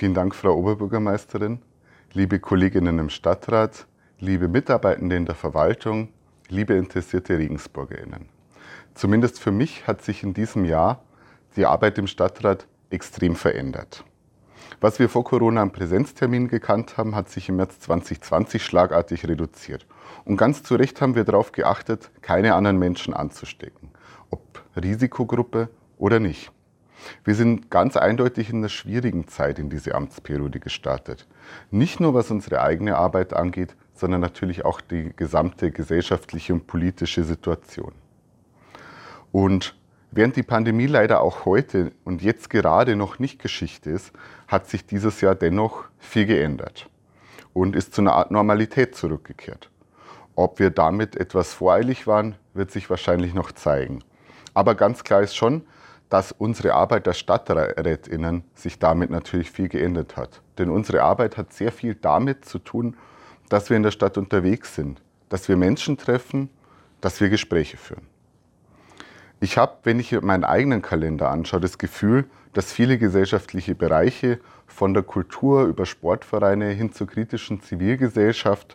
Vielen Dank, Frau Oberbürgermeisterin, liebe Kolleginnen im Stadtrat, liebe Mitarbeitende in der Verwaltung, liebe interessierte Regensburgerinnen. Zumindest für mich hat sich in diesem Jahr die Arbeit im Stadtrat extrem verändert. Was wir vor Corona an Präsenzterminen gekannt haben, hat sich im März 2020 schlagartig reduziert. Und ganz zu Recht haben wir darauf geachtet, keine anderen Menschen anzustecken, ob Risikogruppe oder nicht. Wir sind ganz eindeutig in einer schwierigen Zeit in diese Amtsperiode gestartet. Nicht nur was unsere eigene Arbeit angeht, sondern natürlich auch die gesamte gesellschaftliche und politische Situation. Und während die Pandemie leider auch heute und jetzt gerade noch nicht Geschichte ist, hat sich dieses Jahr dennoch viel geändert und ist zu einer Art Normalität zurückgekehrt. Ob wir damit etwas voreilig waren, wird sich wahrscheinlich noch zeigen. Aber ganz klar ist schon, dass unsere Arbeit der Stadträtinnen sich damit natürlich viel geändert hat. Denn unsere Arbeit hat sehr viel damit zu tun, dass wir in der Stadt unterwegs sind, dass wir Menschen treffen, dass wir Gespräche führen. Ich habe, wenn ich meinen eigenen Kalender anschaue, das Gefühl, dass viele gesellschaftliche Bereiche von der Kultur über Sportvereine hin zur kritischen Zivilgesellschaft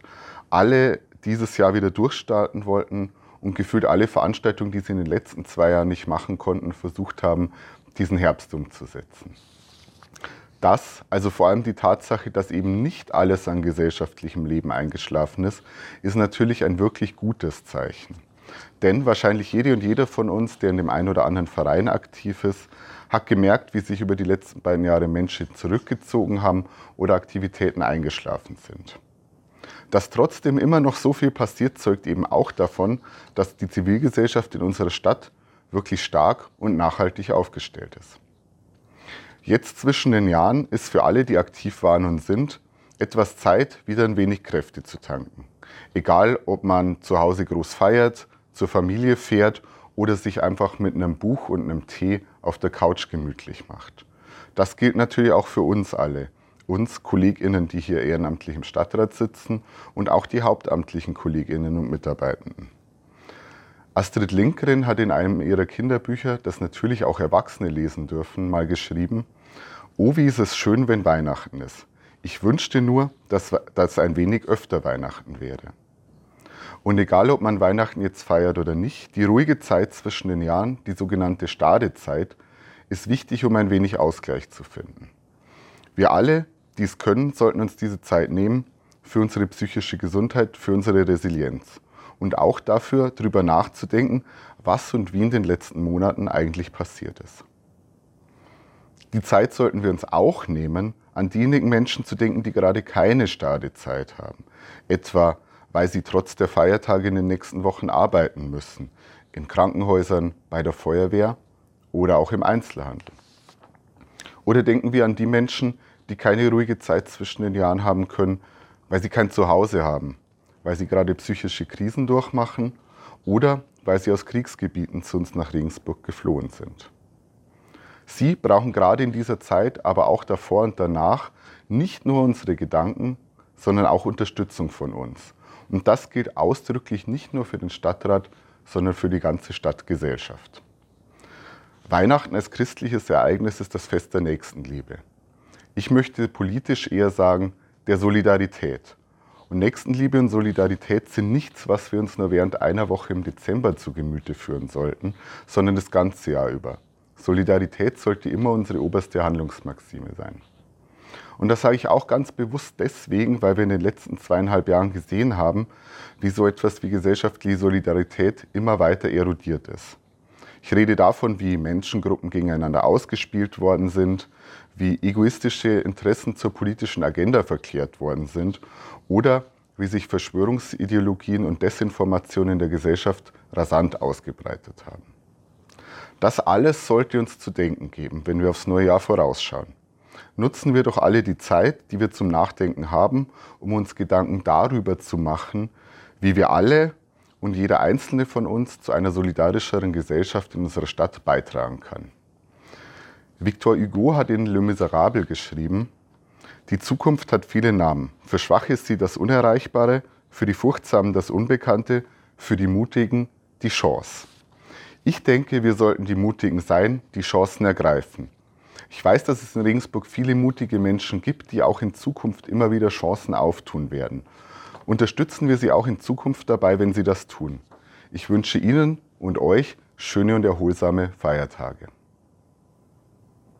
alle dieses Jahr wieder durchstarten wollten und gefühlt alle Veranstaltungen, die sie in den letzten zwei Jahren nicht machen konnten, versucht haben, diesen Herbst umzusetzen. Das, also vor allem die Tatsache, dass eben nicht alles an gesellschaftlichem Leben eingeschlafen ist, ist natürlich ein wirklich gutes Zeichen. Denn wahrscheinlich jede und jeder von uns, der in dem einen oder anderen Verein aktiv ist, hat gemerkt, wie sich über die letzten beiden Jahre Menschen zurückgezogen haben oder Aktivitäten eingeschlafen sind. Dass trotzdem immer noch so viel passiert, zeugt eben auch davon, dass die Zivilgesellschaft in unserer Stadt wirklich stark und nachhaltig aufgestellt ist. Jetzt zwischen den Jahren ist für alle, die aktiv waren und sind, etwas Zeit, wieder ein wenig Kräfte zu tanken. Egal, ob man zu Hause groß feiert, zur Familie fährt oder sich einfach mit einem Buch und einem Tee auf der Couch gemütlich macht. Das gilt natürlich auch für uns alle uns KollegInnen, die hier ehrenamtlich im Stadtrat sitzen und auch die hauptamtlichen KollegInnen und Mitarbeitenden. Astrid Lindgren hat in einem ihrer Kinderbücher, das natürlich auch Erwachsene lesen dürfen, mal geschrieben, Oh, wie ist es schön, wenn Weihnachten ist. Ich wünschte nur, dass, dass ein wenig öfter Weihnachten wäre. Und egal, ob man Weihnachten jetzt feiert oder nicht, die ruhige Zeit zwischen den Jahren, die sogenannte Stadezeit, ist wichtig, um ein wenig Ausgleich zu finden. Wir alle, die es können, sollten uns diese Zeit nehmen für unsere psychische Gesundheit, für unsere Resilienz und auch dafür, darüber nachzudenken, was und wie in den letzten Monaten eigentlich passiert ist. Die Zeit sollten wir uns auch nehmen, an diejenigen Menschen zu denken, die gerade keine Stadezeit haben. Etwa, weil sie trotz der Feiertage in den nächsten Wochen arbeiten müssen. In Krankenhäusern, bei der Feuerwehr oder auch im Einzelhandel. Oder denken wir an die Menschen, die keine ruhige Zeit zwischen den Jahren haben können, weil sie kein Zuhause haben, weil sie gerade psychische Krisen durchmachen oder weil sie aus Kriegsgebieten zu uns nach Regensburg geflohen sind. Sie brauchen gerade in dieser Zeit, aber auch davor und danach nicht nur unsere Gedanken, sondern auch Unterstützung von uns. Und das gilt ausdrücklich nicht nur für den Stadtrat, sondern für die ganze Stadtgesellschaft. Weihnachten als christliches Ereignis ist das Fest der Nächstenliebe. Ich möchte politisch eher sagen, der Solidarität. Und Nächstenliebe und Solidarität sind nichts, was wir uns nur während einer Woche im Dezember zu Gemüte führen sollten, sondern das ganze Jahr über. Solidarität sollte immer unsere oberste Handlungsmaxime sein. Und das sage ich auch ganz bewusst deswegen, weil wir in den letzten zweieinhalb Jahren gesehen haben, wie so etwas wie gesellschaftliche Solidarität immer weiter erodiert ist. Ich rede davon, wie Menschengruppen gegeneinander ausgespielt worden sind, wie egoistische Interessen zur politischen Agenda verklärt worden sind oder wie sich Verschwörungsideologien und Desinformation in der Gesellschaft rasant ausgebreitet haben. Das alles sollte uns zu denken geben, wenn wir aufs neue Jahr vorausschauen. Nutzen wir doch alle die Zeit, die wir zum Nachdenken haben, um uns Gedanken darüber zu machen, wie wir alle und jeder einzelne von uns zu einer solidarischeren Gesellschaft in unserer Stadt beitragen kann. Victor Hugo hat in Le Miserable geschrieben, die Zukunft hat viele Namen. Für Schwache ist sie das Unerreichbare, für die Furchtsamen das Unbekannte, für die Mutigen die Chance. Ich denke, wir sollten die Mutigen sein, die Chancen ergreifen. Ich weiß, dass es in Regensburg viele mutige Menschen gibt, die auch in Zukunft immer wieder Chancen auftun werden. Unterstützen wir sie auch in Zukunft dabei, wenn sie das tun. Ich wünsche Ihnen und euch schöne und erholsame Feiertage.